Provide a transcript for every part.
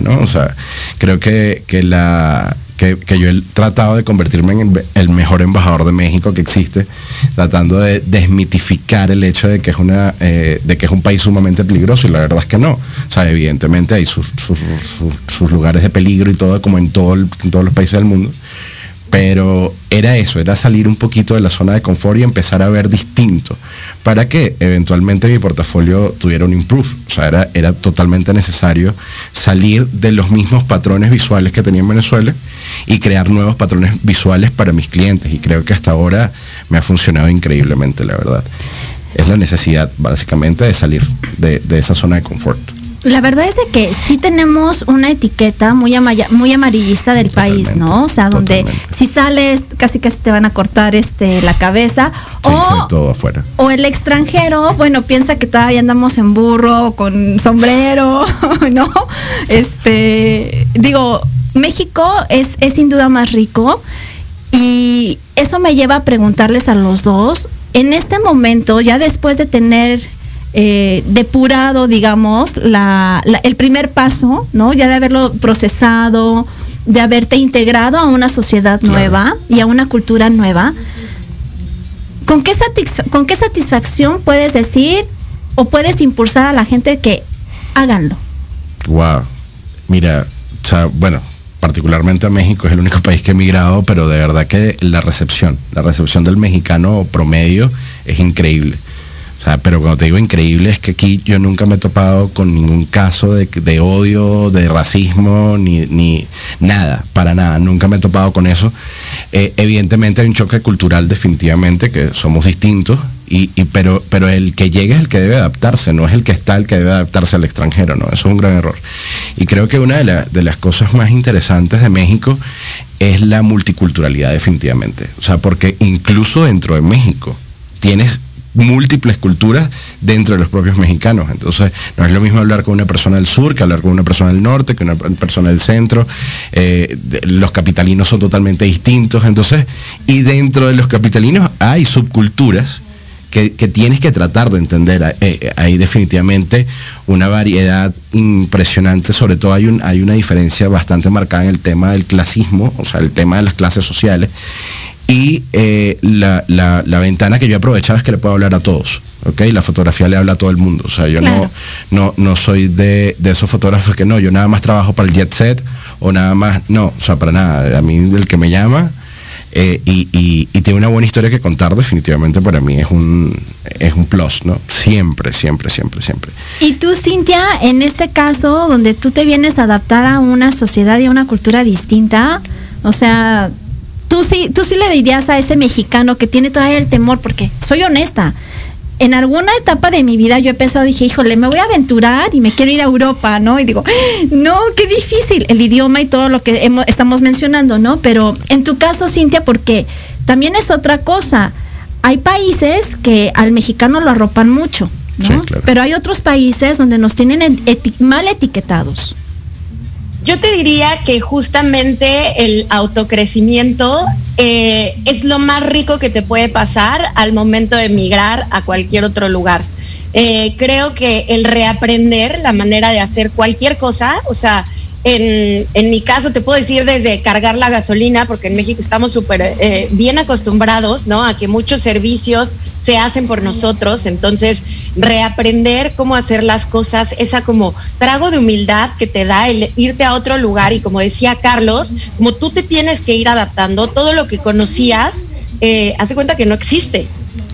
¿no? O sea, creo que, que la que, yo he tratado de convertirme en el, mejor embajador de México que existe, tratando de desmitificar el hecho de que es una eh, de que es un país sumamente peligroso y la verdad es que no. O sea, evidentemente hay sus, sus, lugares de peligro y todo como en, todo en todos los países del mundo pero era eso, era salir un poquito de la zona de confort y empezar a ver distinto, para que eventualmente mi portafolio tuviera un improve. O sea, era, era totalmente necesario salir de los mismos patrones visuales que tenía en Venezuela y crear nuevos patrones visuales para mis clientes. Y creo que hasta ahora me ha funcionado increíblemente, la verdad. Es la necesidad, básicamente, de salir de, de esa zona de confort. La verdad es de que sí tenemos una etiqueta muy, muy amarillista del país, ¿no? O sea, donde si sales casi casi te van a cortar este la cabeza o todo afuera. O el extranjero, bueno, piensa que todavía andamos en burro con sombrero, ¿no? Este, digo, México es, es sin duda más rico y eso me lleva a preguntarles a los dos, en este momento, ya después de tener eh, depurado, digamos, el primer paso, ¿no? Ya de haberlo procesado, de haberte integrado a una sociedad nueva y a una cultura nueva. ¿Con qué, ¿Con qué satisfacción puedes decir o puedes impulsar a la gente que háganlo? Wow. Mira, bueno, particularmente a México es el único país que he emigrado, pero de verdad que la recepción, la recepción del mexicano promedio es increíble. O sea, pero cuando te digo increíble es que aquí yo nunca me he topado con ningún caso de, odio, de racismo, ni, ni, nada, para nada. Nunca me he topado con eso. Eh, evidentemente hay un choque cultural definitivamente, que somos distintos, y, pero, pero el que llega es el que debe adaptarse, no es el que está el que debe adaptarse al extranjero, ¿no? Eso es un gran error. Y creo que una de, de las cosas más interesantes de México es la multiculturalidad definitivamente. O sea, porque incluso dentro de México tienes múltiples culturas dentro de los propios mexicanos. Entonces, no es lo mismo hablar con una persona del sur que hablar con una persona del norte, que una persona del centro. Eh, los capitalinos son totalmente distintos. Entonces, y dentro de los capitalinos hay subculturas que, tienes que tratar de entender. Eh, hay definitivamente una variedad impresionante, sobre todo hay, un, hay una diferencia bastante marcada en el tema del clasismo, o sea, el tema de las clases sociales. Y eh, la, la, ventana que yo aprovechaba es que le puedo hablar a todos. ¿ok? La fotografía le habla a todo el mundo. O sea, yo no, no, no soy de, esos fotógrafos que no, yo nada más trabajo para el jet set o nada más, no, o sea, para nada. A mí el que me llama eh, y, y, tiene una buena historia que contar, definitivamente para mí es un, es un plus, ¿no? Siempre, siempre, siempre, siempre. Y tú, Cintia, en este caso, donde tú te vienes a adaptar a una sociedad y a una cultura distinta, o sea, tú sí, tú sí le dirías a ese mexicano que tiene todavía el temor, porque soy honesta. En alguna etapa de mi vida yo he pensado, dije, híjole, me voy a aventurar y me quiero ir a Europa, ¿no? Y digo, no, qué difícil, el idioma y todo lo que estamos mencionando, ¿no? Pero en tu caso, Cintia, porque también es otra cosa. Hay países que al mexicano lo arropan mucho, ¿no? Pero hay otros países donde nos tienen mal etiquetados. Yo te diría que justamente el autocrecimiento eh, es lo más rico que te puede pasar al momento de emigrar a cualquier otro lugar. Eh, creo que el reaprender la manera de hacer cualquier cosa, o sea, en, en, mi caso te puedo decir desde cargar la gasolina, porque en México estamos súper eh, bien acostumbrados, ¿no? A que muchos servicios se hacen por nosotros, entonces reaprender cómo hacer las cosas, esa como trago de humildad que te da el irte a otro lugar y como decía Carlos, como tú te tienes que ir adaptando, todo lo que conocías, eh, hace cuenta que no existe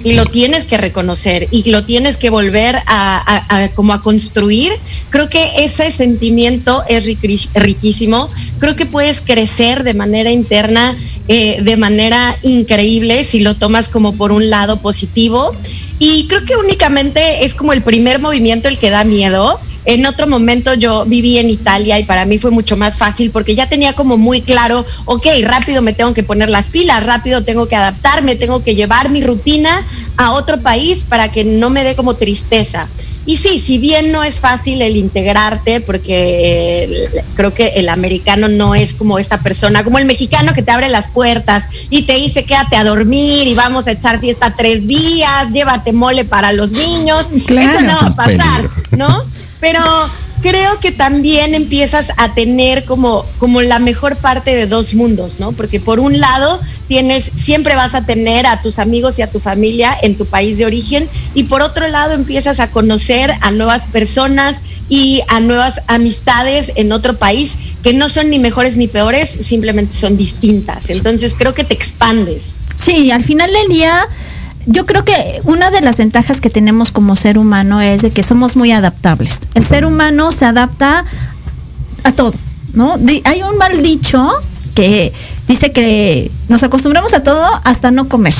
y lo tienes que reconocer y lo tienes que volver a, como a construir. Creo que ese sentimiento es riquísimo. Creo que puedes crecer de manera interna, eh, de manera increíble si lo tomas como por un lado positivo. Y creo que únicamente es como el primer movimiento el que da miedo en otro momento yo viví en Italia y para mí fue mucho más fácil porque ya tenía como muy claro, ok, rápido me tengo que poner las pilas, rápido tengo que adaptarme, tengo que llevar mi rutina a otro país para que no me dé como tristeza. Y sí, si bien no es fácil el integrarte, porque eh, creo que el americano no es como esta persona, como el mexicano que te abre las puertas y te dice quédate a dormir y vamos a echar fiesta tres días, llévate mole para los niños. Eso no va a pasar, ¿no? Pero creo que también empiezas a tener como, como la mejor parte de dos mundos, ¿no? Porque por un lado tienes, siempre vas a tener a tus amigos y a tu familia en tu país de origen y por otro lado empiezas a conocer a nuevas personas y a nuevas amistades en otro país que no son ni mejores ni peores, simplemente son distintas. Entonces creo que te expandes. Sí, al final del día yo creo que una de las ventajas que tenemos como ser humano es de que somos muy adaptables. El ser humano se adapta a todo, ¿no? hay un mal dicho que dice que nos acostumbramos a todo hasta no comer,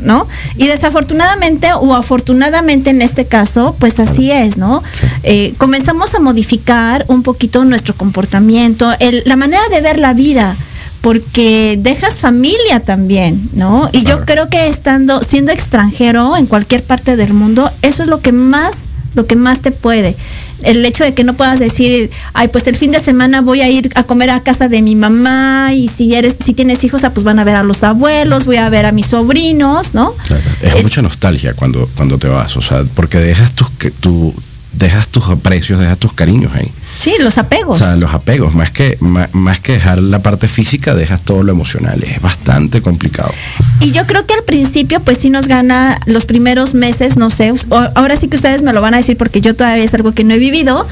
¿no? Y desafortunadamente o afortunadamente en este caso, pues así es, ¿no? Eh, comenzamos a modificar un poquito nuestro comportamiento, la manera de ver la vida porque dejas familia también, ¿no? Y yo creo que estando, siendo extranjero en cualquier parte del mundo, eso es lo que más, lo que más te puede. El hecho de que no puedas decir, ay, pues el fin de semana voy a ir a comer a casa de mi mamá y si eres, si tienes hijos, ah, pues van a ver a los abuelos, voy a ver a mis sobrinos, ¿no? Es, mucha nostalgia cuando, cuando te vas, o sea, porque dejas tus, tu, dejas tus aprecios, dejas tus cariños ahí. Sí, los apegos. O sea, los apegos, más que, más, que dejar la parte física, dejas todo lo emocional. Es bastante complicado. Y yo creo que al principio, pues sí nos gana los primeros meses, no sé, ahora sí que ustedes me lo van a decir porque yo todavía es algo que no he vivido.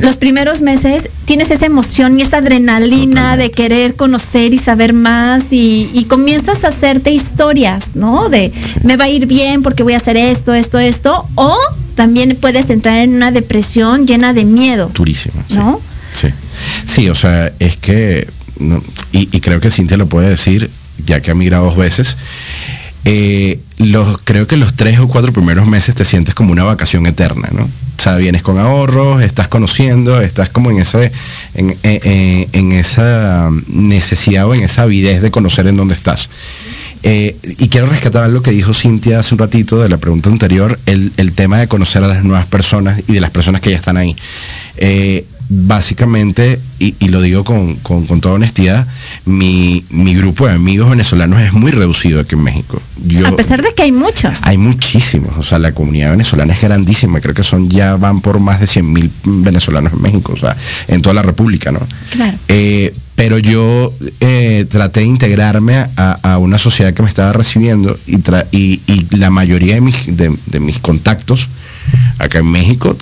Los primeros meses tienes esa emoción y esa adrenalina de querer conocer y saber más y, comienzas a hacerte historias, ¿no? De me va a ir bien porque voy a hacer esto, esto, esto. O también puedes entrar en una depresión llena de miedo. ¿No? Sí. Sí, o sea, es que, y, creo que Cintia lo puede decir, ya que ha migrado dos veces, eh, los, creo que los tres o cuatro primeros meses te sientes como una vacación eterna, ¿no? O sea, vienes con ahorros, estás conociendo, estás como en ese, en, en esa necesidad o en esa avidez de conocer en dónde estás. Eh, y quiero rescatar algo que dijo Cintia hace un ratito de la pregunta anterior, el, tema de conocer a las nuevas personas y de las personas que ya están ahí. Eh, básicamente, y, lo digo con, toda honestidad, mi, grupo de amigos venezolanos es muy reducido aquí en México. a pesar de que hay muchos. Hay muchísimos, o sea, la comunidad venezolana es grandísima, creo que son ya van por más de 100 mil venezolanos en México, o sea, en toda la República, ¿no? Claro. Eh, pero yo eh, traté de integrarme a, una sociedad que me estaba recibiendo y, y, la mayoría de mis, de, mis contactos acá en México,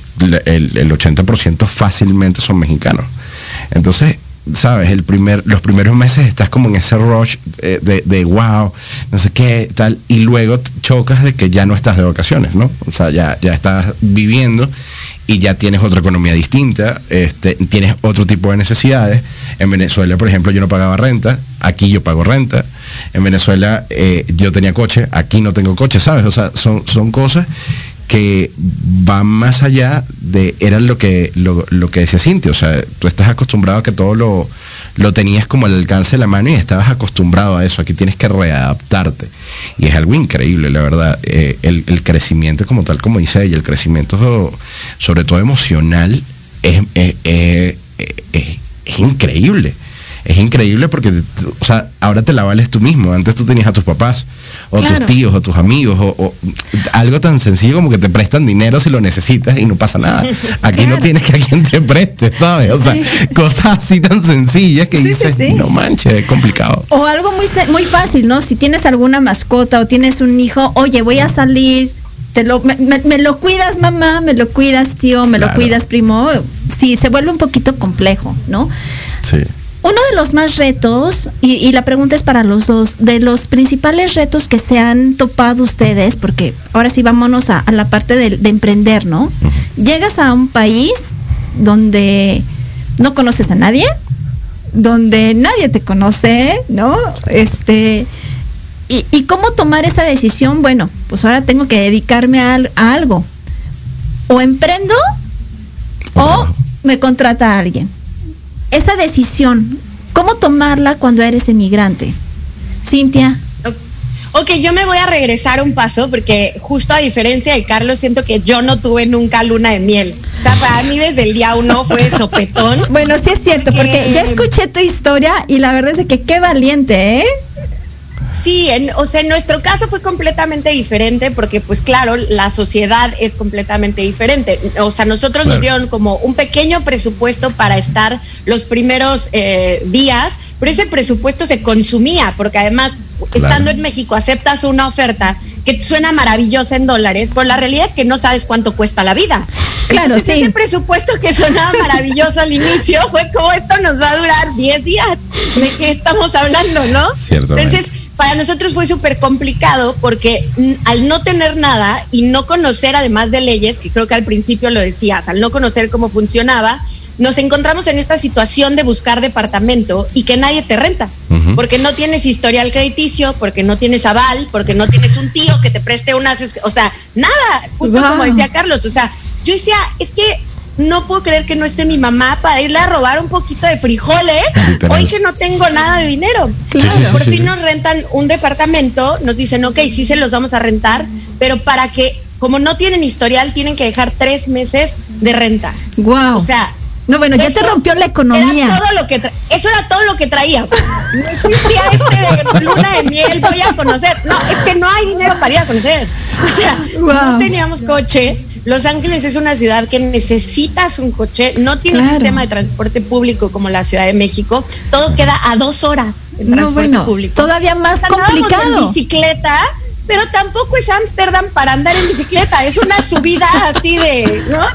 el, 80% fácilmente son mexicanos. Entonces, sabes, el primer, los primeros meses estás como en ese rush de, de, de, wow, no sé qué, tal, y luego chocas de que ya no estás de vacaciones, ¿no? O sea, ya, ya estás viviendo y ya tienes otra economía distinta, este, tienes otro tipo de necesidades. En Venezuela, por ejemplo, yo no pagaba renta, aquí yo pago renta. En Venezuela eh, yo tenía coche, aquí no tengo coche, ¿sabes? O sea, son, son cosas que van más allá de, era lo que, lo, lo que decía Cintia, o sea, tú estás acostumbrado a que todo lo, lo tenías como al alcance de la mano y estabas acostumbrado a eso. Aquí tienes que readaptarte. Y es algo increíble, la verdad. Eh, el, crecimiento como tal, como dice ella, el crecimiento sobre todo emocional es, es increíble es increíble porque, o sea, ahora te la vales tú mismo. Antes tú tenías a tus papás, o tus tíos, o tus amigos, o, algo tan sencillo como que te prestan dinero si lo necesitas y no pasa nada. Aquí no tienes que a quien te preste, ¿sabes? O sea, cosas así tan sencillas que dices, no manches, es complicado. O algo muy, muy fácil, ¿no? Si tienes alguna mascota o tienes un hijo, oye, voy a salir, te lo, me, lo cuidas mamá, me lo cuidas tío, me lo cuidas primo, sí, se vuelve un poquito complejo, ¿no? Sí. Uno de los más retos, y, la pregunta es para los dos, de los principales retos que se han topado ustedes, porque ahora sí vámonos a, la parte de, emprender, ¿no? Llegas a un país donde no conoces a nadie, donde nadie te conoce, ¿no? Este, y, cómo tomar esa decisión, bueno, pues ahora tengo que dedicarme a, a algo. O emprendo o me contrata a alguien esa decisión, ¿cómo tomarla cuando eres emigrante? Cintia. Ok, yo me voy a regresar un paso porque justo a diferencia de Carlos, siento que yo no tuve nunca luna de miel. O sea, para mí desde el día uno fue sopetón. Bueno, sí es cierto, porque ya escuché tu historia y la verdad es que qué valiente, ¿eh? Sí, en, o sea, en nuestro caso fue completamente diferente porque, pues claro, la sociedad es completamente diferente. O sea, nosotros nos dieron como un pequeño presupuesto para estar los primeros eh, días, pero ese presupuesto se consumía porque además, estando en México, aceptas una oferta que suena maravillosa en dólares, pero la realidad es que no sabes cuánto cuesta la vida. Claro, sí. Ese presupuesto que sonaba maravilloso al inicio fue como esto nos va a durar 10 días. ¿De qué estamos hablando, no? Entonces, para nosotros fue súper complicado porque al no tener nada y no conocer además de leyes, que creo que al principio lo decías, al no conocer cómo funcionaba, nos encontramos en esta situación de buscar departamento y que nadie te renta, porque no tienes historial crediticio, porque no tienes aval, porque no tienes un tío que te preste unas, o sea, nada, justo como decía Carlos, o sea, yo decía, es que no puedo creer que no esté mi mamá para irle a robar un poquito de frijoles hoy que no tengo nada de dinero. Claro. Por fin nos rentan un departamento, nos dicen, ok, sí se los vamos a rentar, pero para que, como no tienen historial, tienen que dejar tres meses de renta. Wow. O sea, no, bueno, ya te rompió la economía. Era todo lo que eso era todo lo que traía. No existía este de luna de miel, voy a conocer. No, es que no hay dinero para ir a conocer. O sea, no teníamos coche los Ángeles es una ciudad que necesitas un coche, no tiene un sistema de transporte público como la Ciudad de México, todo queda a dos horas en transporte público. Todavía más complicado. En bicicleta, pero tampoco es Ámsterdam para andar en bicicleta, es una subida así de, ¿no?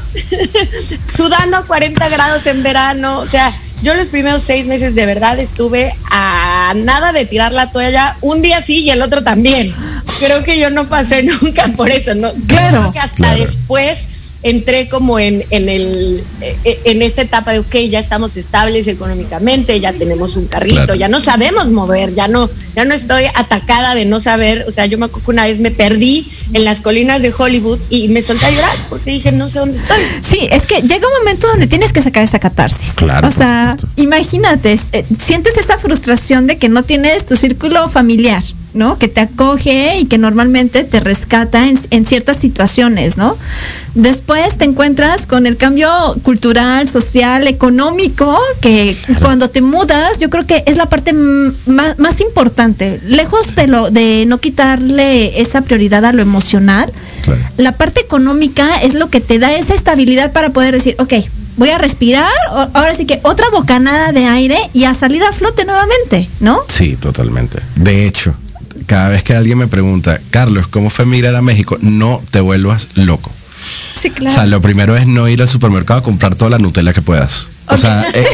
Sudando a 40 grados en verano, o sea, yo los primeros seis meses de verdad estuve a nada de tirar la toalla, un día sí y el otro también. Creo que yo no pasé nunca por eso, ¿no? Claro. Creo que hasta después entré como en, en, el, eh, en esta etapa de, ok, ya estamos estables económicamente, ya tenemos un carrito, ya no sabemos mover, ya no, ya no estoy atacada de no saber, o sea, yo me acuerdo que una vez me perdí en las colinas de Hollywood y me solté a llorar porque dije, no sé dónde estoy. Sí, es que llega un momento donde tienes que sacar esa catarsis. Claro. O sea, imagínate, eh, sientes esa frustración de que no tienes tu círculo familiar. ¿No? Que te acoge y que normalmente te rescata en, en, ciertas situaciones, ¿no? Después te encuentras con el cambio cultural, social, económico, que cuando te mudas, yo creo que es la parte más, más, importante. Lejos de lo de no quitarle esa prioridad a lo emocional, claro. la parte económica es lo que te da esa estabilidad para poder decir, ok, voy a respirar, ahora sí que otra bocanada de aire y a salir a flote nuevamente, ¿no? Sí, totalmente. De hecho, cada vez que alguien me pregunta, Carlos, ¿cómo fue migrar a México? No te vuelvas loco. Sí, claro. O sea, lo primero es no ir al supermercado a comprar toda la Nutella que puedas. O sea, eh,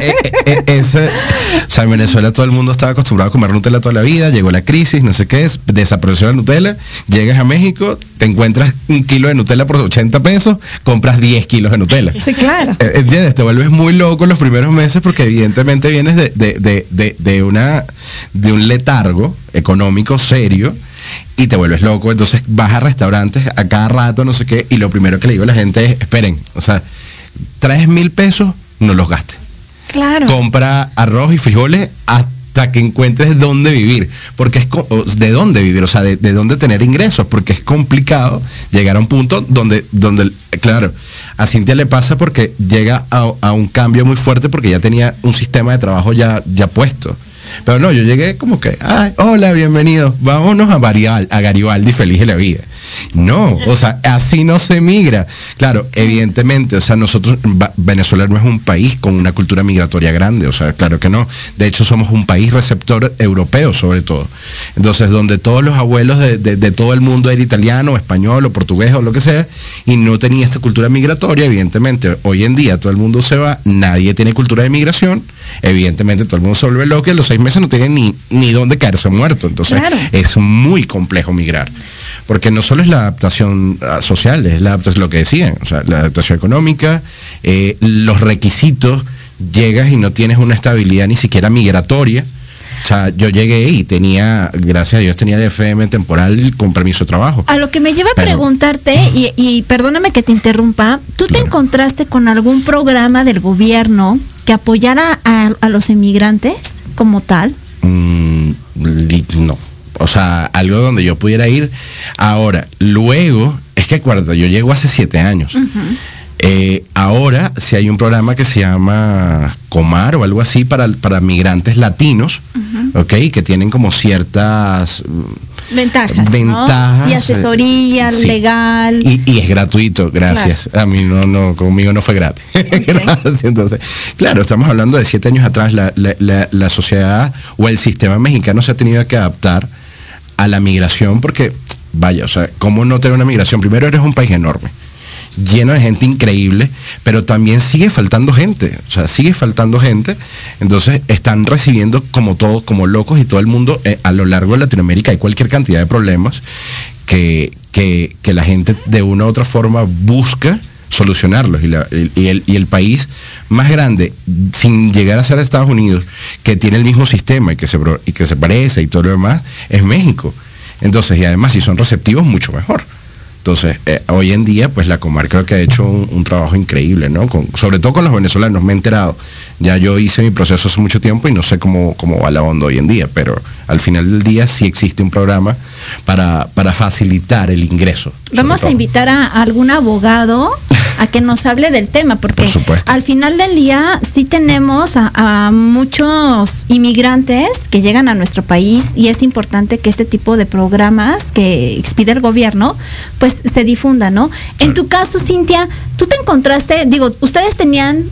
eh, eh, ese, o sea, en Venezuela todo el mundo estaba acostumbrado a comer Nutella toda la vida, llegó la crisis, no sé qué es, desapareció la Nutella, llegas a México, te encuentras un kilo de Nutella por 80 pesos, compras 10 kilos de Nutella. Sí, claro. ¿Entiendes? Te vuelves muy loco en los primeros meses porque evidentemente vienes de, de, de, de, de una, de un letargo económico serio y te vuelves loco, entonces vas a restaurantes a cada rato, no sé qué, y lo primero que le digo a la gente es, esperen, o sea, traes mil pesos, no los gastes. Claro. Compra arroz y frijoles hasta que encuentres dónde vivir, porque es de dónde vivir, o sea, de, de, dónde tener ingresos, porque es complicado llegar a un punto donde, donde claro, a Cintia le pasa porque llega a, a un cambio muy fuerte porque ya tenía un sistema de trabajo ya, ya puesto. Pero no, yo llegué como que, ay, hola, bienvenido, vámonos a, Varial, a Garibaldi, feliz de la vida. No, o sea, así no se migra. Claro, evidentemente, o sea, nosotros, Venezuela no es un país con una cultura migratoria grande, o sea, claro que no. De hecho, somos un país receptor europeo, sobre todo. Entonces, donde todos los abuelos de, de, de todo el mundo era italiano, español o portugués o lo que sea, y no tenía esta cultura migratoria, evidentemente, hoy en día todo el mundo se va, nadie tiene cultura de migración, evidentemente todo el mundo se vuelve loco y a los seis meses no tiene ni, ni dónde caerse muerto. Entonces, claro. es muy complejo migrar porque no solo es la adaptación social, es la adaptación, lo que decían, o sea, la adaptación económica, eh, los requisitos, llegas y no tienes una estabilidad ni siquiera migratoria. O sea, yo llegué y tenía, gracias a Dios, tenía el FM temporal con permiso de trabajo. A lo que me lleva a preguntarte, y, y, perdóname que te interrumpa, ¿tú claro. te encontraste con algún programa del gobierno que apoyara a, a los emigrantes como tal? Mm, no o sea, algo donde yo pudiera ir. Ahora, luego, es que acuérdate, yo llego hace siete años. Uh -huh. eh, ahora, si hay un programa que se llama Comar o algo así para, para migrantes latinos, uh -huh. ¿ok? Que tienen como ciertas ventajas, ventajas y asesoría sí. legal. Y, y, es gratuito, gracias. A mí no, no, conmigo no fue gratis. Okay. gracias. Entonces, claro, estamos hablando de siete años atrás, la, la, la, la, sociedad o el sistema mexicano se ha tenido que adaptar a la migración porque, vaya, o sea, ¿cómo no tener una migración? Primero eres un país enorme lleno de gente increíble, pero también sigue faltando gente, o sea, sigue faltando gente, entonces están recibiendo como todos, como locos y todo el mundo eh, a lo largo de Latinoamérica hay cualquier cantidad de problemas que, que, que la gente de una u otra forma busca solucionarlos y, el, país más grande, sin llegar a ser Estados Unidos, que tiene el mismo sistema y que se, y que se parece y todo lo demás, es México. Entonces, y además si son receptivos, mucho mejor. Entonces, eh, hoy en día, pues la comarca que ha hecho un, trabajo increíble, ¿no? Sobre todo con los venezolanos, me he enterado. Ya yo hice mi proceso hace mucho tiempo y no sé cómo, cómo va la onda hoy en día, pero al final del día sí existe un programa para, para facilitar el ingreso. Vamos a invitar a, algún abogado a que nos hable del tema, porque Por al final del día sí tenemos a, a, muchos inmigrantes que llegan a nuestro país y es importante que este tipo de programas que expide el gobierno, pues se difunda, ¿no? En tu caso, Cintia, tú te encontraste, digo, ustedes tenían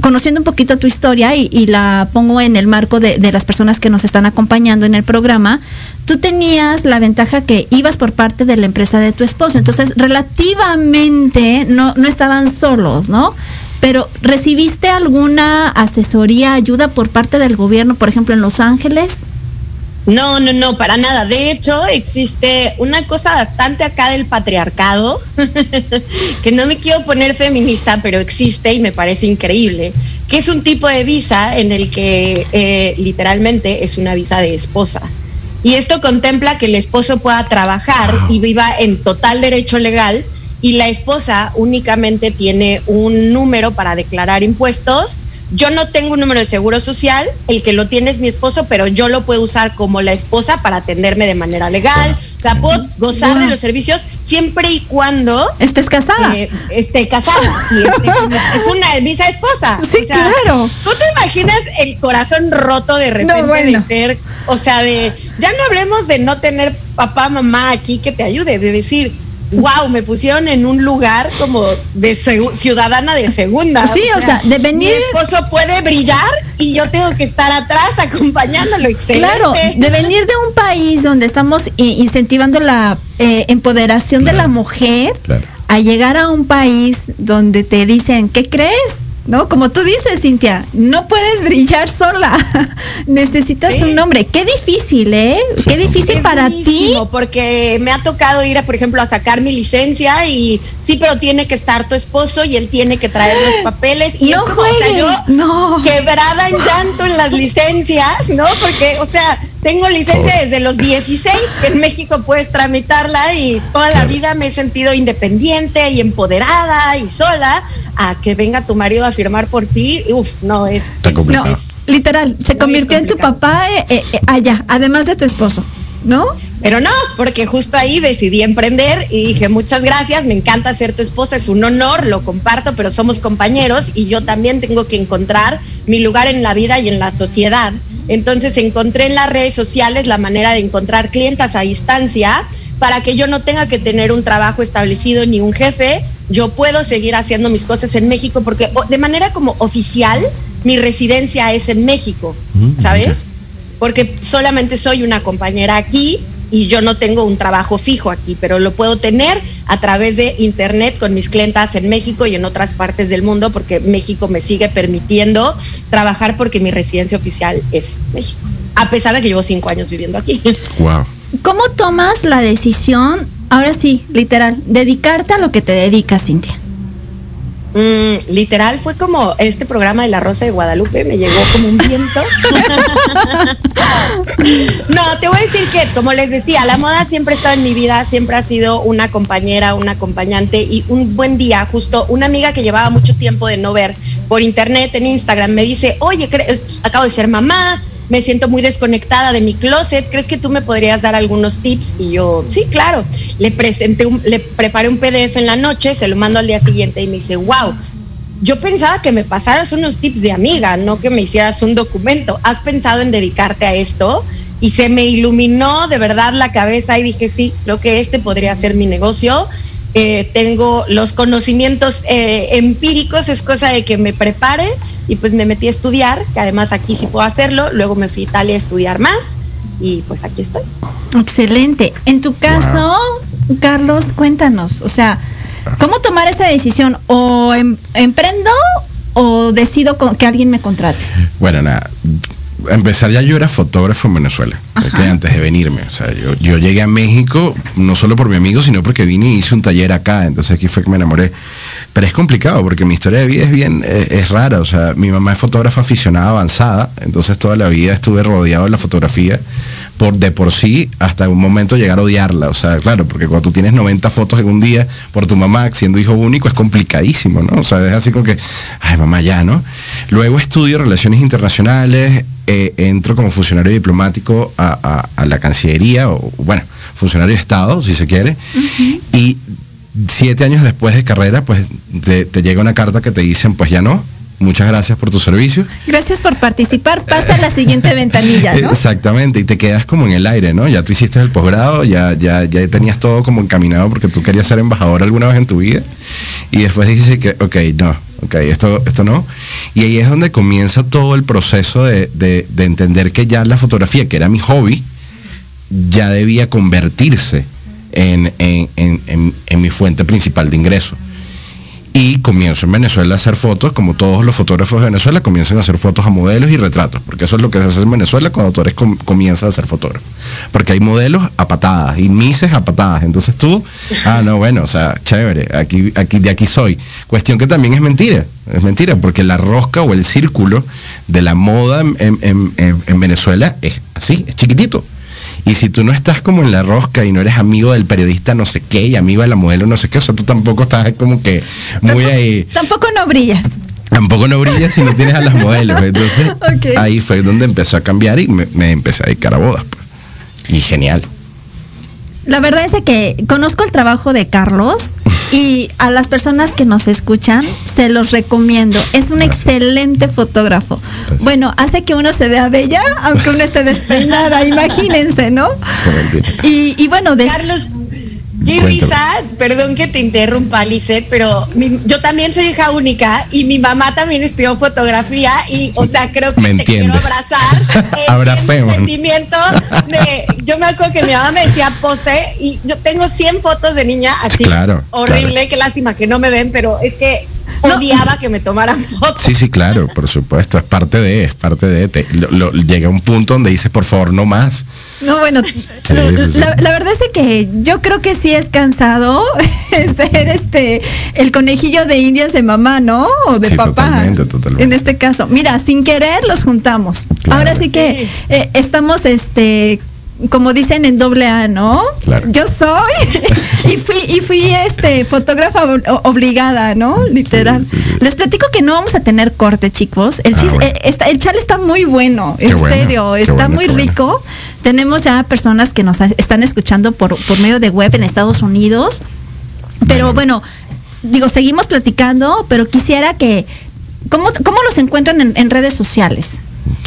conociendo un poquito tu historia y, y la pongo en el marco de, de, las personas que nos están acompañando en el programa, tú tenías la ventaja que ibas por parte de la empresa de tu esposo, entonces relativamente no, no estaban solos, ¿no? Pero ¿recibiste alguna asesoría, ayuda por parte del gobierno, por ejemplo, en Los Ángeles? No, no, no, para nada. De hecho, existe una cosa bastante acá del patriarcado, que no me quiero poner feminista, pero existe y me parece increíble, que es un tipo de visa en el que eh, literalmente es una visa de esposa. Y esto contempla que el esposo pueda trabajar y viva en total derecho legal y la esposa únicamente tiene un número para declarar impuestos yo no tengo un número de seguro social, el que lo tiene es mi esposo, pero yo lo puedo usar como la esposa para atenderme de manera legal. O sea, puedo gozar wow. de los servicios siempre y cuando estés casada. Eh, esté casada. Y esté, es una visa esposa. Sí, o sea, claro. ¿Tú te imaginas el corazón roto de repente no, bueno. de ser, o sea, de, ya no hablemos de no tener papá, mamá aquí que te ayude, de decir, wow, me pusieron en un lugar como de ciudadana de segunda. Sí, o sea, de venir. Mi esposo puede brillar y yo tengo que estar atrás acompañándolo. Excelente. Claro, de venir de un país donde estamos incentivando la eh, empoderación claro. de la mujer claro. a llegar a un país donde te dicen, ¿qué crees? ¿no? Como tú dices, Cintia, no puedes brillar sola. Necesitas sí. un nombre. Qué difícil, ¿eh? Qué difícil es para ti. Porque me ha tocado ir, a, por ejemplo, a sacar mi licencia y sí, pero tiene que estar tu esposo y él tiene que traer los papeles. Y no es como, juegues, o sea, yo no. quebrada en llanto en las licencias, ¿no? Porque, o sea, tengo licencia desde los 16, que en México puedes tramitarla y toda la vida me he sentido independiente y empoderada y sola a que venga tu marido a firmar por ti, uf, no es. Está complicado. No, literal, se convirtió en tu papá eh, eh, allá, además de tu esposo, ¿no? Pero no, porque justo ahí decidí emprender y dije, muchas gracias, me encanta ser tu esposa, es un honor, lo comparto, pero somos compañeros y yo también tengo que encontrar mi lugar en la vida y en la sociedad. Entonces encontré en las redes sociales la manera de encontrar clientas a distancia para que yo no tenga que tener un trabajo establecido ni un jefe, yo puedo seguir haciendo mis cosas en México porque de manera como oficial mi residencia es en México, ¿sabes? Porque solamente soy una compañera aquí y yo no tengo un trabajo fijo aquí, pero lo puedo tener a través de internet con mis clientas en México y en otras partes del mundo porque México me sigue permitiendo trabajar porque mi residencia oficial es México, a pesar de que llevo cinco años viviendo aquí. Wow. ¿Cómo tomas la decisión, ahora sí, literal, dedicarte a lo que te dedicas, Cintia? Mm, literal fue como este programa de La Rosa de Guadalupe, me llegó como un viento. no, te voy a decir que, como les decía, la moda siempre ha estado en mi vida, siempre ha sido una compañera, una acompañante y un buen día, justo una amiga que llevaba mucho tiempo de no ver por internet, en Instagram, me dice, oye, acabo de ser mamá, me siento muy desconectada de mi closet, ¿crees que tú me podrías dar algunos tips? Y yo, sí, claro. Le presenté, un, le preparé un PDF en la noche, se lo mando al día siguiente y me dice, wow, yo pensaba que me pasaras unos tips de amiga, no que me hicieras un documento. ¿Has pensado en dedicarte a esto? Y se me iluminó de verdad la cabeza y dije, sí, creo que este podría ser mi negocio. Eh, tengo los conocimientos eh, empíricos, es cosa de que me prepare y pues me metí a estudiar, que además aquí sí puedo hacerlo. Luego me fui a Italia a estudiar más y pues aquí estoy. Excelente. En tu caso, Carlos, cuéntanos, o sea, ¿cómo tomar esta decisión? ¿O em- emprendo o decido con- que alguien me contrate? Bueno, nada. Empezar ya yo era fotógrafo en Venezuela, antes de venirme. O sea, yo, yo llegué a México no solo por mi amigo, sino porque vine y hice un taller acá. Entonces aquí fue que me enamoré. Pero es complicado porque mi historia de vida es bien, es, es rara. O sea, mi mamá es fotógrafa aficionada avanzada. Entonces toda la vida estuve rodeado de la fotografía por de por sí hasta un momento llegar a odiarla. O sea, claro, porque cuando tú tienes 90 fotos en un día por tu mamá siendo hijo único es complicadísimo, ¿no? O sea, es así como que, ay, mamá, ya, ¿no? Luego estudio relaciones internacionales, eh, entro como funcionario diplomático a, a- a la Cancillería, o bueno, funcionario de Estado, si se quiere, y siete años después de carrera, pues te, te llega una carta que te dicen, pues ya no, muchas gracias por tu servicio. Gracias por participar. Pasa a la siguiente ventanilla, ¿no? Exactamente, y te quedas como en el aire, ¿no? Ya tú hiciste el posgrado, ya, ya, ya tenías todo como encaminado porque tú querías ser embajador alguna vez en tu vida. Y después dices que, ok, no, ok, esto, esto no. Y ahí es donde comienza todo el proceso de, de- de entender que ya la fotografía, que era mi hobby, ya debía convertirse en, en- en- en- en mi fuente principal de ingreso. Y comienzo en Venezuela a hacer fotos, como todos los fotógrafos de Venezuela comienzan a hacer fotos a modelos y retratos, porque eso es lo que se hace en Venezuela cuando tú eres com- comienzas a ser fotógrafo. Porque hay modelos a patadas y mises a patadas. Entonces tú, ah, no, bueno, o sea, chévere, aquí, aquí, de aquí soy. Cuestión que también es mentira, es mentira, porque la rosca o el círculo de la moda en, en- en- en- en Venezuela es así, es chiquitito. Y si tú no estás como en la rosca y no eres amigo del periodista no sé qué y amigo de la modelo no sé qué, o sea, tú tampoco estás como que muy Tampoco- ahí. Tampoco no brillas. Tampoco no brillas si no tienes a las modelos. Entonces ahí fue donde empezó a cambiar y me, me empecé a dedicar a bodas. pues. Y genial. La verdad es que conozco el trabajo de Carlos y a las personas que nos escuchan se los recomiendo. Es un Gracias. excelente fotógrafo. Bueno, hace que uno se vea bella, aunque uno esté despeinada, imagínense, ¿no? Y, y bueno, de, Carlos, qué Cuéntame. risa, perdón que te interrumpa, Lizeth, pero mi- yo también soy hija única y mi mamá también estudió fotografía y, o sea, creo que Me te quiero abrazar. El Abracemos. sentimiento de, yo me acuerdo que mi mamá me decía pose y yo tengo 100 fotos de niña así, Claro, horrible, claro. qué lástima que no me ven, pero es que No. odiaba que me tomaran fotos. Sí, sí, claro, por supuesto. Es parte de, es parte de. te- lo- lo- llega un punto donde dices, por favor, no más. no, bueno, sí, la, sí. la- la verdad es que yo creo que sí es cansado ser este el conejillo de indias de mamá, ¿no? O de Sí, papá. totalmente, totalmente. En este caso, mira, sin querer los juntamos. Claro. Ahora sí que Sí. eh, estamos este como dicen en doble A, ¿no? Claro. Yo soy y fui y fui este fotógrafa ob- obligada, ¿no? Literal. Sí, sí, sí. Les platico que no vamos a tener corte, chicos. El Ah, chis- bueno. eh, está- el chal está muy bueno, Qué en bueno, serio, está bueno, muy rico. Tenemos ya personas que nos están escuchando por, por medio de web en Estados Unidos. Pero bueno, digo, seguimos platicando, pero quisiera que. ¿Cómo, cómo los encuentran en, en redes sociales?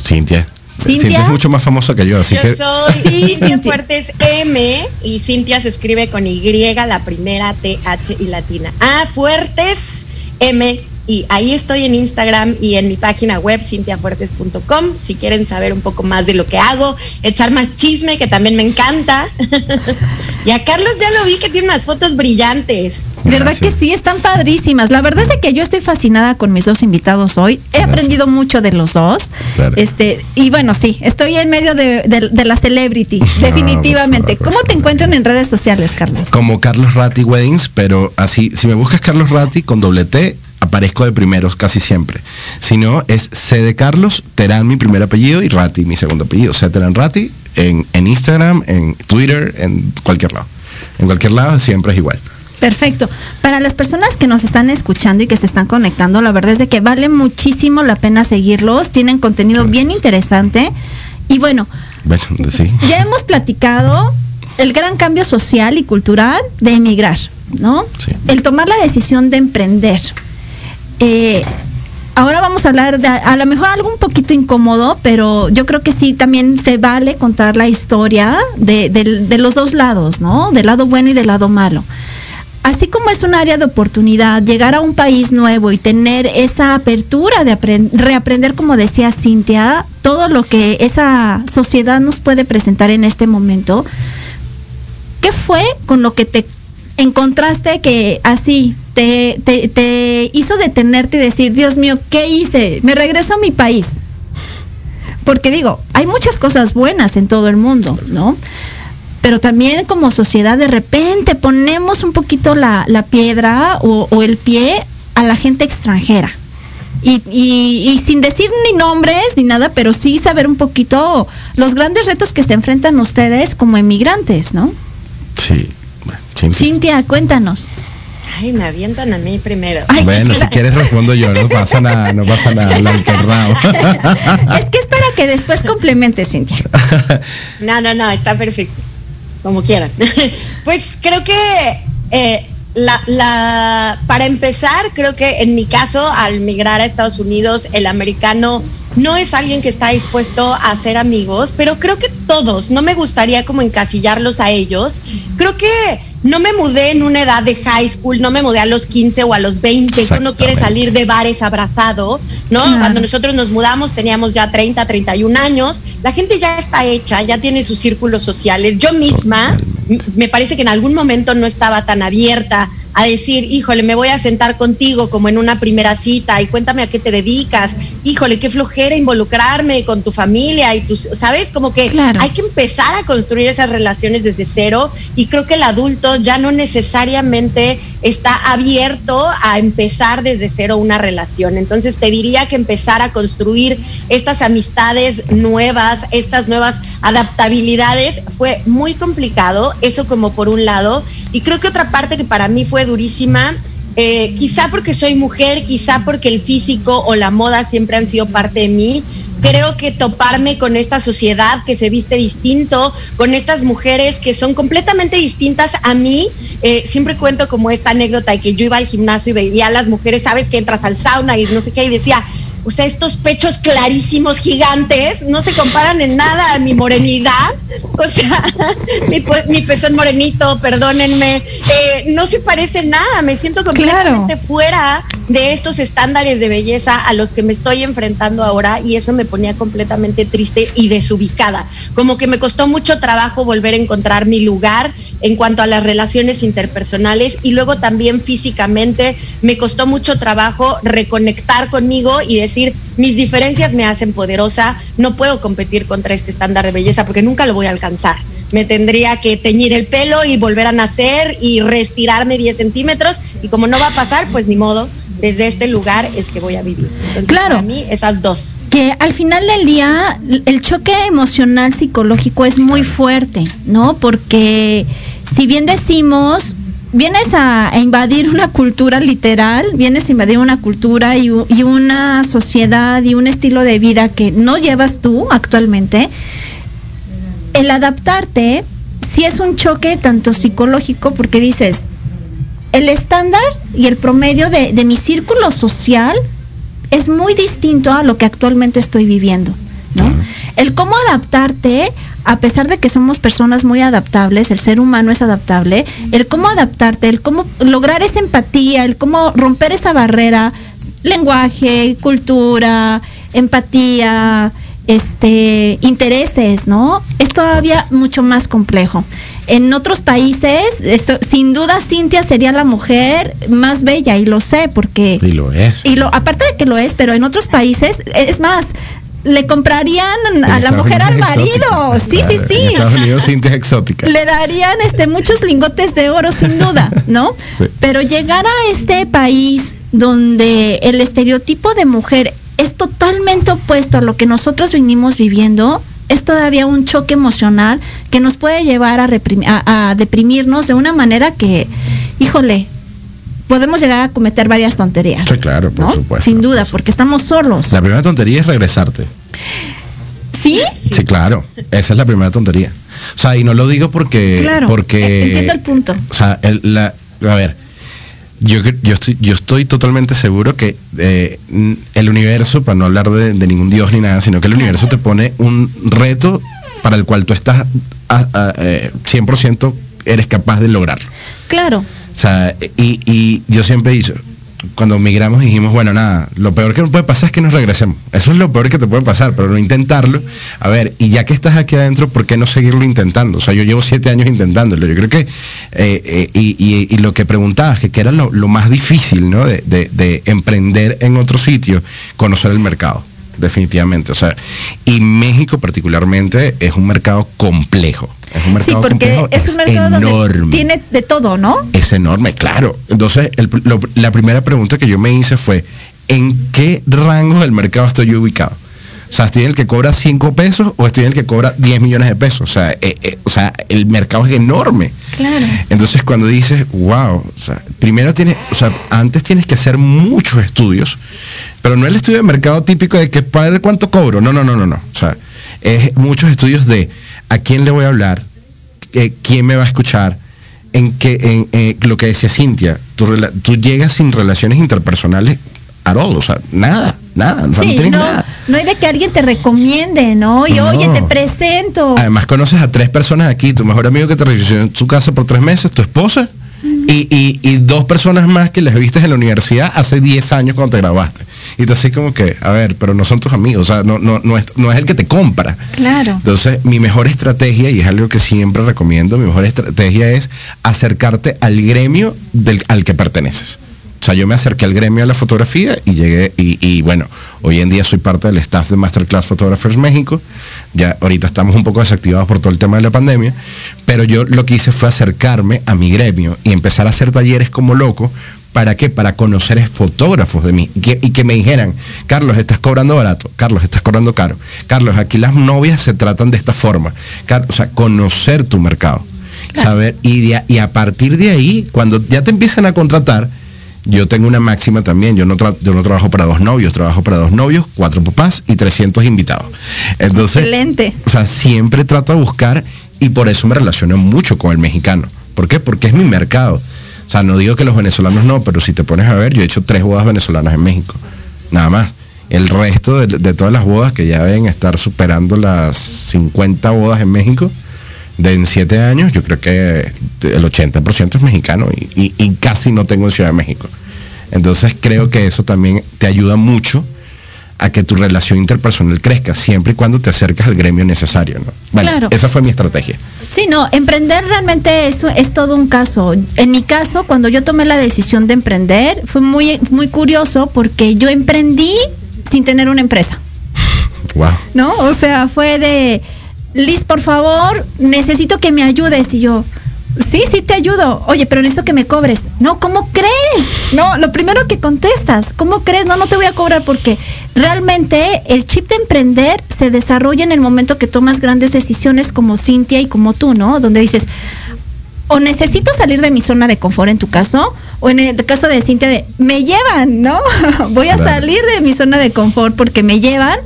Cintia. Cintia. es mucho más famosa que yo, así Yo que. soy Cintia. Fuertes M y Cintia se escribe con Y, la primera T, H y latina. Ah, Fuertes M. Y ahí estoy en Instagram y en mi página web, cintiafuertes.com, si quieren saber un poco más de lo que hago, echar más chisme, que también me encanta. y a Carlos ya lo vi que tiene unas fotos brillantes. ¿Verdad Gracias. que sí? Están padrísimas. La verdad es de que yo estoy fascinada con mis dos invitados hoy. He Gracias. aprendido mucho de los dos. Claro. Este, y bueno, sí, estoy en medio de, de- de la celebrity, definitivamente. por favor, ¿Cómo te encuentran en redes sociales, Carlos? Como Carlos Ratti Weddings, pero así, si me buscas Carlos Ratti con doble T, aparezco de primeros casi siempre. Si no, es C de Carlos, Terán mi primer apellido y Ratti mi segundo apellido. O sea, Terán Ratti en, en Instagram, en Twitter, en cualquier lado. En cualquier lado siempre es igual. Perfecto. Para las personas que nos están escuchando y que se están conectando, la verdad es de que vale muchísimo la pena seguirlos. Tienen contenido bien interesante. Y bueno, Bueno, sí. ya hemos platicado el gran cambio social y cultural de emigrar, ¿no? Sí. El tomar la decisión de emprender. Eh, ahora vamos a hablar de a lo mejor algo un poquito incómodo, pero yo creo que sí también se vale contar la historia de, de los dos lados, ¿no? Del lado bueno y del lado malo así como es un área de oportunidad, llegar a un país nuevo y tener esa apertura de reaprender, como decía Cintia, todo lo que esa sociedad nos puede presentar en este momento, ¿qué fue con lo que te encontraste que así te, te hizo detenerte y decir, Dios mío, ¿qué hice? Me regreso a mi país. Porque digo, hay muchas cosas buenas en todo el mundo, ¿no? pero también como sociedad de repente ponemos un poquito la, piedra o, el pie a la gente extranjera. Y, sin decir ni nombres ni nada, pero sí saber un poquito los grandes retos que se enfrentan ustedes como emigrantes, ¿no? Sí. Cintia, cuéntanos. Ay, me avientan a mí primero. bueno, si quieres respondo yo, no pasa nada, no pasa nada, Es que es para que después complemente, Cintia. No, no, no, está perfecto como quieran. pues creo que eh, la, para empezar, creo que en mi caso, al migrar a Estados Unidos, el americano no es alguien que está dispuesto a ser amigos, pero creo que todos, no me gustaría como encasillarlos a ellos. Creo que no me mudé en una edad de high school, no me mudé a los 15 o a los 20, uno quiere salir de bares abrazado, ¿no? Cuando nosotros nos mudamos teníamos ya 30, 31 años, la gente ya está hecha, ya tiene sus círculos sociales. Yo misma, me parece que en algún momento no estaba tan abierta a decir, híjole, me voy a sentar contigo como en una primera cita y cuéntame a qué te dedicas, híjole, qué flojera involucrarme con tu familia y tus, ¿sabes? Como que hay que empezar a construir esas relaciones desde cero y creo que el adulto ya no necesariamente está abierto a empezar desde cero una relación. Entonces te diría que empezar a construir estas amistades nuevas, estas nuevas adaptabilidades fue muy complicado, eso como por un lado. Y creo que otra parte que para mí fue durísima, eh, quizá porque soy mujer, quizá porque el físico o la moda siempre han sido parte de mí, creo que toparme con esta sociedad que se viste distinto, con estas mujeres que son completamente distintas a mí. Eh, siempre cuento como esta anécdota de que yo iba al gimnasio y veía a las mujeres, sabes que entras al sauna y no sé qué, y decía, o sea, estos pechos clarísimos, gigantes, no se comparan en nada a mi morenidad. O sea, mi, mi pezón morenito, perdónenme, eh, no se parece nada. Me siento completamente fuera de estos estándares de belleza a los que me estoy enfrentando ahora y eso me ponía completamente triste y desubicada. Como que me costó mucho trabajo volver a encontrar mi lugar en cuanto a las relaciones interpersonales y luego también físicamente me costó mucho trabajo reconectar conmigo y decir, mis diferencias me hacen poderosa, no puedo competir contra este estándar de belleza porque nunca lo voy a alcanzar. Me tendría que teñir el pelo y volver a nacer y retirarme 10 centímetros y como no va a pasar, pues ni modo, desde este lugar es que voy a vivir. claro. Para mí, esas dos. Que al final del día, el choque emocional psicológico es muy fuerte, ¿no? Porque si bien decimos, vienes a, invadir una cultura literal, vienes a invadir una cultura y, una sociedad y un estilo de vida que no llevas tú actualmente, el adaptarte sí es un choque tanto psicológico porque dices, el estándar y el promedio de, de mi círculo social es muy distinto a lo que actualmente estoy viviendo, ¿no? El cómo adaptarte a pesar de que somos personas muy adaptables, el ser humano es adaptable, el cómo adaptarte, el cómo lograr esa empatía, el cómo romper esa barrera, lenguaje, cultura, empatía, este, intereses, ¿no? Es todavía mucho más complejo. En otros países, sin duda Cintia sería la mujer más bella y lo sé porque y lo es. Y lo aparte de que lo es, pero en otros países es más, le comprarían a la mujer al marido. Sí, sí, sí. Estados Unidos Cintia exótica. Le darían este muchos lingotes de oro sin duda, ¿no? Pero llegar a este país donde el estereotipo de mujer es totalmente opuesto a lo que nosotros venimos viviendo, es todavía un choque emocional que nos puede llevar a, a deprimirnos de una manera que, híjole, podemos llegar a cometer varias tonterías. Sí, claro, por supuesto. Sin duda, porque estamos solos. La primera tontería es regresarte. ¿Sí? Sí, claro. Esa es la primera tontería. O sea, y no lo digo porque... Claro, porque entiendo el punto. O sea, la, a ver, Yo, yo, estoy, yo estoy totalmente seguro que eh, el universo, para no hablar de, ningún dios ni nada, sino que el universo te pone un reto para el cual tú estás a, 100% eh, eres capaz de lograrlo. Claro. O sea, y, y yo siempre hice, cuando migramos dijimos, bueno, nada, lo peor que nos puede pasar es que nos regresemos. Eso es lo peor que te puede pasar, pero no intentarlo. A ver, y ya que estás aquí adentro, ¿por qué no seguirlo intentando? O sea, yo llevo siete años intentándolo. Yo creo que, eh, eh, y, lo que preguntabas, que, era lo, más difícil, ¿no? De, de emprender en otro sitio, conocer el mercado definitivamente. O sea, y México particularmente es un mercado complejo. Es un mercado sí, porque es, un mercado donde tiene de todo, ¿no? Es enorme, claro. Entonces, la primera pregunta que yo me hice fue, ¿en qué rango del mercado estoy yo ubicado? O sea, ¿estoy en el que cobra 5 pesos o estoy en el que cobra 10 millones de pesos? O sea, eh, eh, o sea el mercado es enorme. Claro. Entonces, cuando dices, wow, o sea, primero tienes, o sea, antes tienes que hacer muchos estudios pero no el estudio de mercado típico de que para ver cuánto cobro. No, no, no, no, no. O sea, es muchos estudios de a quién le voy a hablar, eh, quién me va a escuchar, en qué, en eh, lo que decía Cintia, tú, llegas sin relaciones interpersonales a todo, o sea, nada, nada, no, sí, no, nada. no hay de que alguien te recomiende, ¿no? Y oye, te presento. Además conoces a tres personas aquí, tu mejor amigo que te recibió en su casa por tres meses, tu esposa, y, y, dos personas más que les viste en la universidad hace 10 años cuando te grabaste. Y tú así como que, a ver, pero no son tus amigos, o sea, no, no, no, es, no es el que te compra. Claro. Entonces, mi mejor estrategia, y es algo que siempre recomiendo, mi mejor estrategia es acercarte al gremio del, al que perteneces. O sea, yo me acerqué al gremio de la fotografía y llegué, y, bueno, hoy en día soy parte del staff de Masterclass Photographers México. Ya ahorita estamos un poco desactivados por todo el tema de la pandemia, pero yo lo que hice fue acercarme a mi gremio y empezar a hacer talleres como loco. ¿Para qué? Para conocer fotógrafos de mí y que, me dijeran, Carlos, estás cobrando barato, Carlos, estás cobrando caro, Carlos, aquí las novias se tratan de esta forma. o sea, conocer tu mercado, saber, y, y a partir de ahí, cuando ya te empiezan a contratar, yo tengo una máxima también, yo no, yo no trabajo para dos novios, trabajo para dos novios, cuatro papás y 300 invitados. Entonces, Excelente. O sea, siempre trato de buscar y por eso me relaciono mucho con el mexicano. ¿Por qué? Porque es mi mercado. O sea, no digo que los venezolanos no, pero si te pones a ver, yo he hecho tres bodas venezolanas en México. Nada más. El resto de, de todas las bodas que ya deben estar superando las 50 bodas en México, de en siete años, yo creo que el 80% es mexicano y, casi no tengo en Ciudad de México. Entonces creo que eso también te ayuda mucho a que tu relación interpersonal crezca, siempre y cuando te acercas al gremio necesario. ¿no? Bueno, esa fue mi estrategia. Sí, no, emprender realmente es, es todo un caso. En mi caso, cuando yo tomé la decisión de emprender, fue muy, muy curioso porque yo emprendí sin tener una empresa. Wow. ¿No? O sea, fue de Liz, por favor, necesito que me ayudes. Y yo, sí, sí te ayudo. Oye, pero necesito que me cobres. No, ¿cómo crees? No, lo primero que contestas, ¿cómo crees? No, no te voy a cobrar porque realmente el chip de emprender se desarrolla en el momento que tomas grandes decisiones como Cintia y como tú, ¿no? Donde dices, o necesito salir de mi zona de confort en tu caso, o en el caso de Cintia de, me llevan, ¿no? voy a salir de mi zona de confort porque me llevan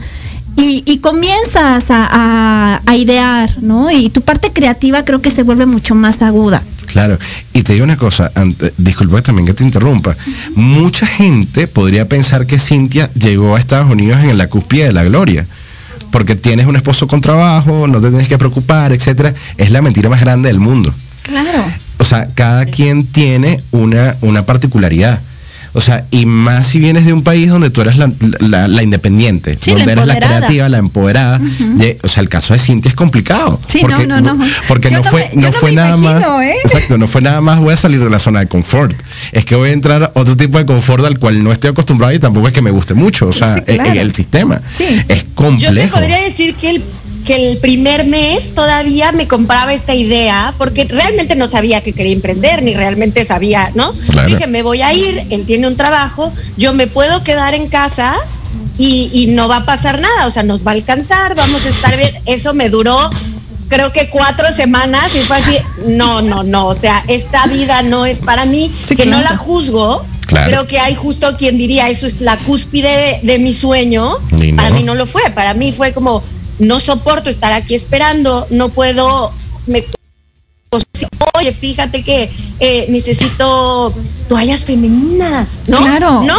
y, comienzas a, idear, ¿no? Y tu parte creativa creo que se vuelve mucho más aguda. Claro, y te digo una cosa, disculpa también que te interrumpa, mucha gente podría pensar que Cintia llegó a Estados Unidos en la cúspide de la gloria, porque tienes un esposo con trabajo, no te tienes que preocupar, etcétera, es la mentira más grande del mundo. Claro. O sea, cada quien tiene una, una particularidad. O sea, y más si vienes de un país donde tú eres la, independiente, donde eres la creativa, la empoderada. o sea, el caso de Cintia es complicado. Sí, porque, no, no, no. Porque no, fue, no, fue nada más. ¿eh? Exacto, no fue nada más voy a salir de la zona de confort. Es que voy a entrar a otro tipo de confort al cual no estoy acostumbrado y tampoco es que me guste mucho. O sea, e, el, sistema. Es complejo. Yo te podría decir que el que el primer mes todavía me compraba esta idea, porque realmente no sabía que quería emprender, ni realmente sabía, ¿no? Dije, me voy a ir, él tiene un trabajo, yo me puedo quedar en casa y, no va a pasar nada, o sea, nos va a alcanzar, vamos a estar bien. Eso me duró creo que cuatro semanas y fue así, no, no, no, o sea, esta vida no es para mí, que no la juzgo, Creo que hay justo quien diría, eso es la cúspide de, mi sueño. Para mí no lo fue, para mí fue como, no soporto estar aquí esperando, no puedo, me oye, fíjate que eh, necesito toallas femeninas, ¿no? Claro. No,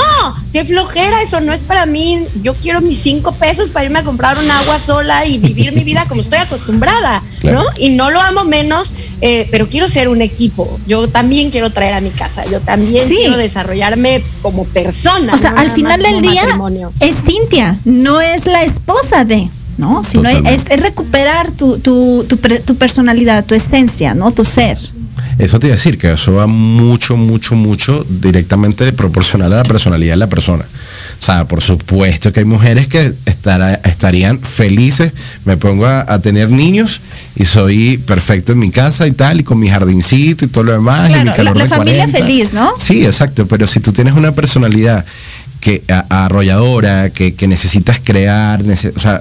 qué flojera, eso no es para mí. Yo quiero mis cinco pesos para irme a comprar un agua sola y vivir mi vida como estoy acostumbrada, Claro. ¿no? Y no lo amo menos, eh, pero quiero ser un equipo. Yo también quiero traer a mi casa, yo también Sí. quiero desarrollarme como persona. O sea, no al final del día matrimonio. es Cintia, no es la esposa de, ¿no? Sino es, recuperar tu, tu, tu, per- tu personalidad, tu esencia, ¿no? Tu ser. Eso te iba a decir que eso va mucho, mucho, mucho directamente proporcional a la personalidad de la persona. O sea, por supuesto que hay mujeres que estará- estarían felices, me pongo a, a tener niños y soy perfecto en mi casa y tal, y con mi jardincito y todo lo demás. y mi calor la- la de familia 40. feliz, ¿no? Sí, exacto, pero si tú tienes una personalidad que a- arrolladora, que, que necesitas crear, o sea,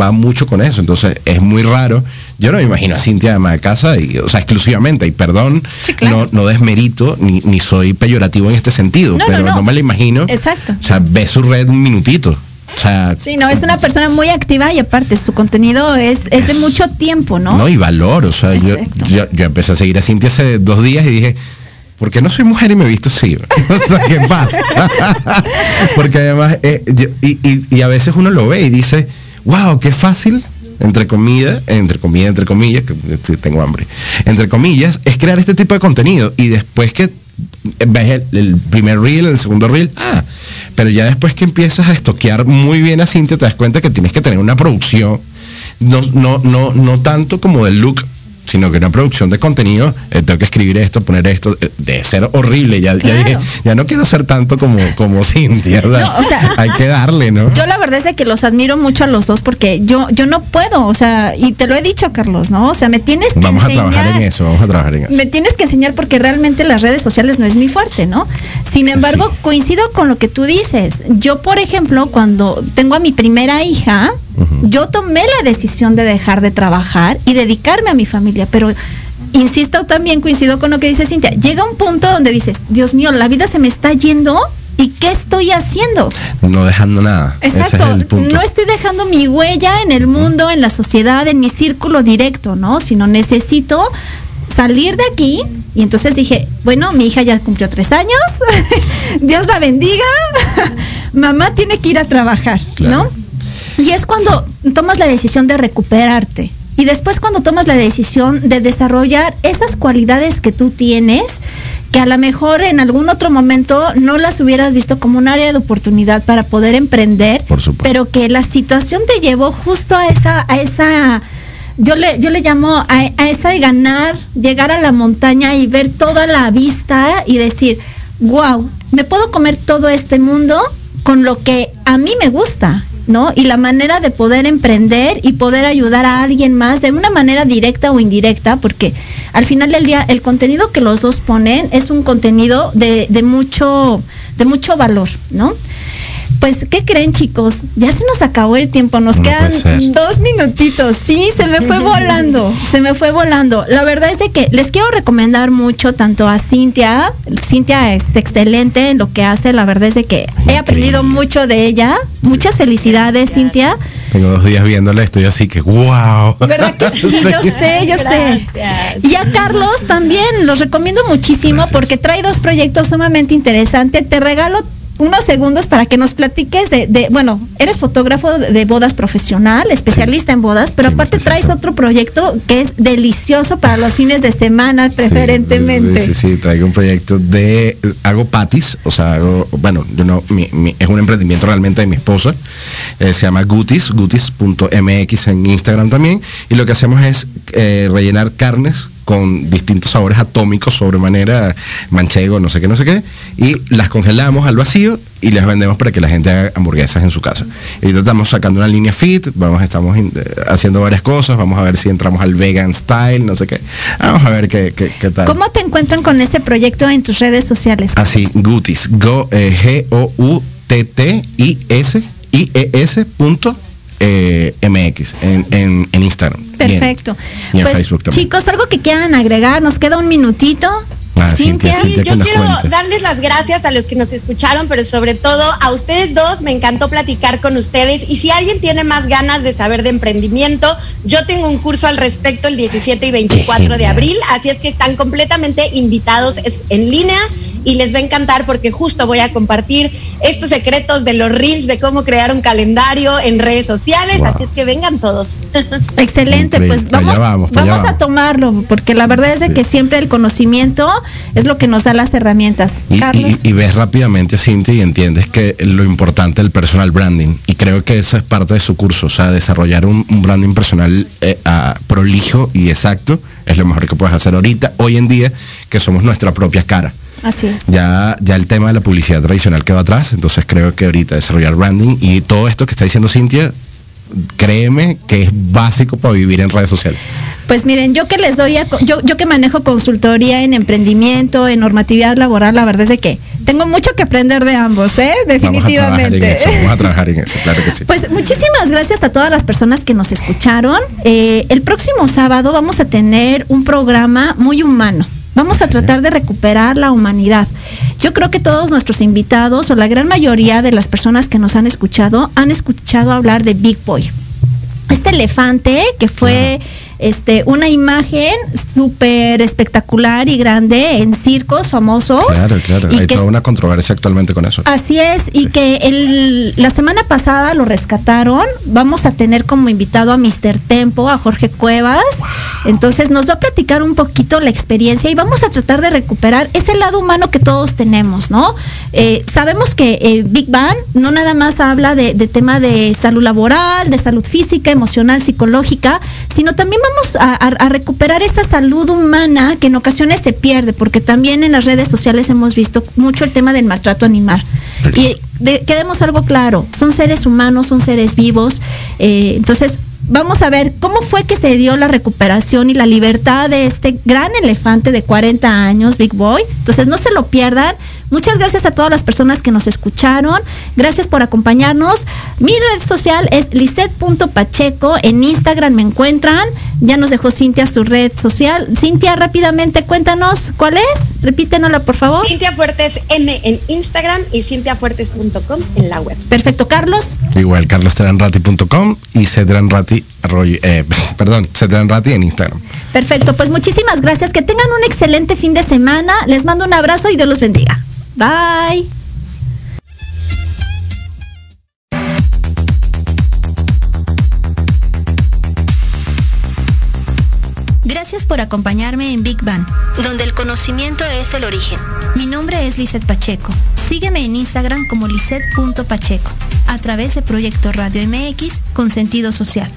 va mucho con eso, entonces es muy raro. Yo no me imagino a Cintia de casa, y, o sea, exclusivamente, y perdón, Sí, claro. no, no desmerito ni, ni soy peyorativo en este sentido, No, pero no, no. me la imagino. Exacto. O sea, ve su red un minutito. O sea, Sí, no, es una persona muy activa y aparte su contenido es, es de mucho tiempo, ¿no? No, y valor. O sea, yo, yo, yo empecé a seguir a Cintia hace dos días y dije, ¿por qué no soy mujer y me he visto así? o sea, ¿qué pasa? Porque además, eh, y, a veces uno lo ve y dice, wow, qué fácil, entre comillas, entre comillas, entre comillas, que tengo hambre, entre comillas, es crear este tipo de contenido. Y después que ves el, el primer reel, el segundo reel, ah, pero ya después que empiezas a estoquear muy bien a Cintia, te das cuenta que tienes que tener una producción no, no, no, no tanto como del look, sino que una producción de contenido, eh, tengo que escribir esto, poner esto, eh, de ser horrible. Ya, ya dije, ya no quiero ser tanto como, como Cintia, ¿verdad? No, o sea, hay que darle, ¿no? Yo la verdad es de que los admiro mucho a los dos porque yo, yo no puedo, o sea, y te lo he dicho, Carlos, ¿no? O sea, me tienes que Vamos a enseñar. trabajar en eso, vamos a trabajar en eso. Me tienes que enseñar porque realmente las redes sociales no es mi fuerte, ¿no? Sin embargo, Sí. coincido con lo que tú dices. Yo, por ejemplo, cuando tengo a mi primera hija, yo tomé la decisión de dejar de trabajar y dedicarme a mi familia, pero insisto también, coincido con lo que dice Cintia, llega un punto donde dices, Dios mío, la vida se me está yendo y ¿qué estoy haciendo? No dejando nada. Exacto, Ese es el punto. no estoy dejando mi huella en el mundo, en la sociedad, en mi círculo directo, ¿no? Sino necesito salir de aquí. Y entonces dije, bueno, mi hija ya cumplió tres años, Dios la bendiga, mamá tiene que ir a trabajar, Claro. ¿no? Y es cuando tomas la decisión de recuperarte. Y después cuando tomas la decisión de desarrollar esas cualidades que tú tienes, que a lo mejor en algún otro momento no las hubieras visto como un área de oportunidad para poder emprender, Por supuesto. pero que la situación te llevó justo a esa, a esa, yo le, yo le llamo a, a esa de ganar, llegar a la montaña y ver toda la vista y decir, wow, me puedo comer todo este mundo con lo que a mí me gusta. ¿No? Y la manera de poder emprender y poder ayudar a alguien más de una manera directa o indirecta, porque al final del día el contenido que los dos ponen es un contenido de, de mucho, de mucho valor, ¿no? Pues, ¿qué creen, chicos? Ya se nos acabó el tiempo, nos No quedan dos minutitos. Sí, se me fue volando, se me fue volando. La verdad es de que les quiero recomendar mucho tanto a Cintia. Cintia es excelente en lo que hace. La verdad es de que he aprendido mucho de ella. Muchas felicidades, Cintia. Tengo dos días viéndola, estoy así que, wow. ¿Verdad que sí? Yo sé, yo sé. Gracias. Y a Carlos también, los recomiendo muchísimo Gracias. porque trae dos proyectos sumamente interesantes. Te regalo unos segundos para que nos platiques de, de- bueno, eres fotógrafo de de bodas profesional, especialista en bodas, pero Sí, aparte traes otro proyecto que es delicioso para los fines de semana, preferentemente. Sí, sí, sí, traigo un proyecto de. Hago patis, o sea, hago. Bueno, yo no. mi- mi- es un emprendimiento realmente de mi esposa. eh, se llama Gutis, gutis.mx en Instagram también. Y lo que hacemos es eh, rellenar carnes con distintos sabores atómicos sobremanera, manchego, no sé qué, no sé qué, y las congelamos al vacío y las vendemos para que la gente haga hamburguesas en su casa. Y ahorita estamos sacando una línea fit, vamos, estamos eh, haciendo varias cosas, vamos a ver si entramos al vegan style, no sé qué. Vamos a ver qué, qué, qué tal. ¿Cómo te encuentran con este proyecto en tus redes sociales? Así, Gutis, Go, eh, G-O-U-T-T-I-S, I-E-S punto eh, MX en, en, en Instagram. Perfecto. Y en Pues, Facebook también. Chicos, algo que quieran agregar, nos queda un minutito. Ah, Cintia, sí, yo quiero darles las gracias a los que nos escucharon, pero sobre todo a ustedes dos, me encantó platicar con ustedes. Y si alguien tiene más ganas de saber de emprendimiento, yo tengo un curso al respecto el 17 y 24 de abril, así es que están completamente invitados, es en línea y les va a encantar porque justo voy a compartir estos secretos de los reels, de cómo crear un calendario en redes sociales, así es que vengan todos. Excelente, pues vamos, vamos, a tomarlo, porque la verdad es de que siempre el conocimiento es lo que nos da las herramientas. Y, Carlos. Y, ves rápidamente, Cintia, y entiendes que lo importante del personal branding, y creo que eso es parte de su curso, o sea, desarrollar un, branding personal eh, prolijo y exacto es lo mejor que puedes hacer ahorita, hoy en día, que somos nuestra propia cara. Así es. Ya, ya el tema de la publicidad tradicional que va atrás, entonces creo que ahorita desarrollar branding y todo esto que está diciendo Cintia, créeme que es básico para vivir en redes sociales. Pues miren, yo que les doy, yo, yo que manejo consultoría en emprendimiento, en normatividad laboral, la verdad es de que tengo mucho que aprender de ambos, ¿eh? Definitivamente. Vamos a trabajar en eso, claro que sí. Pues muchísimas gracias a todas las personas que nos escucharon. Eh, el próximo sábado vamos a tener un programa muy humano. Vamos a tratar de recuperar la humanidad. Yo creo que todos nuestros invitados o la gran mayoría de las personas que nos han escuchado han escuchado hablar de Big Boy. Este elefante que fue este, una imagen súper espectacular y grande en circos famosos. Claro, claro. Hay toda una controversia actualmente con eso. Así es, y que el, la semana pasada lo rescataron. Vamos a tener como invitado a Mr. Tempo, a Jorge Cuevas. Entonces nos va a platicar un poquito la experiencia y vamos a tratar de recuperar ese lado humano que todos tenemos, ¿no? Eh, sabemos que eh, Big Bang no nada más habla de, de tema de salud laboral, de salud física, emocional, psicológica, sino también vamos a, recuperar esa salud humana que en ocasiones se pierde, porque también en las redes sociales hemos visto mucho el tema del maltrato animal. Y quedemos algo claro, son seres humanos, son seres vivos, eh, entonces vamos a ver cómo fue que se dio la recuperación y la libertad de este gran elefante de 40 años, Big Boy. Entonces no se lo pierdan. Muchas gracias a todas las personas que nos escucharon. Gracias por acompañarnos. Mi red social es lisette.pacheco. En Instagram me encuentran. Ya nos dejó Cintia su red social. Cintia, rápidamente cuéntanos cuál es. Repítenosla, por favor. Cintia Fuertes M en Instagram y cintiafuertes.com en la web. Perfecto, Carlos. Igual, carlostranrati.com y cedranrati, eh, perdón, cedranrati en Instagram. Perfecto, pues muchísimas gracias. Que tengan un excelente fin de semana. Les mando un abrazo y Dios los bendiga. Bye. Gracias por acompañarme en Big Bang, donde el conocimiento es el origen. Mi nombre es Lizeth Pacheco. Sígueme en Instagram como lisette.pacheco, a través de Proyecto Radio MX con sentido social.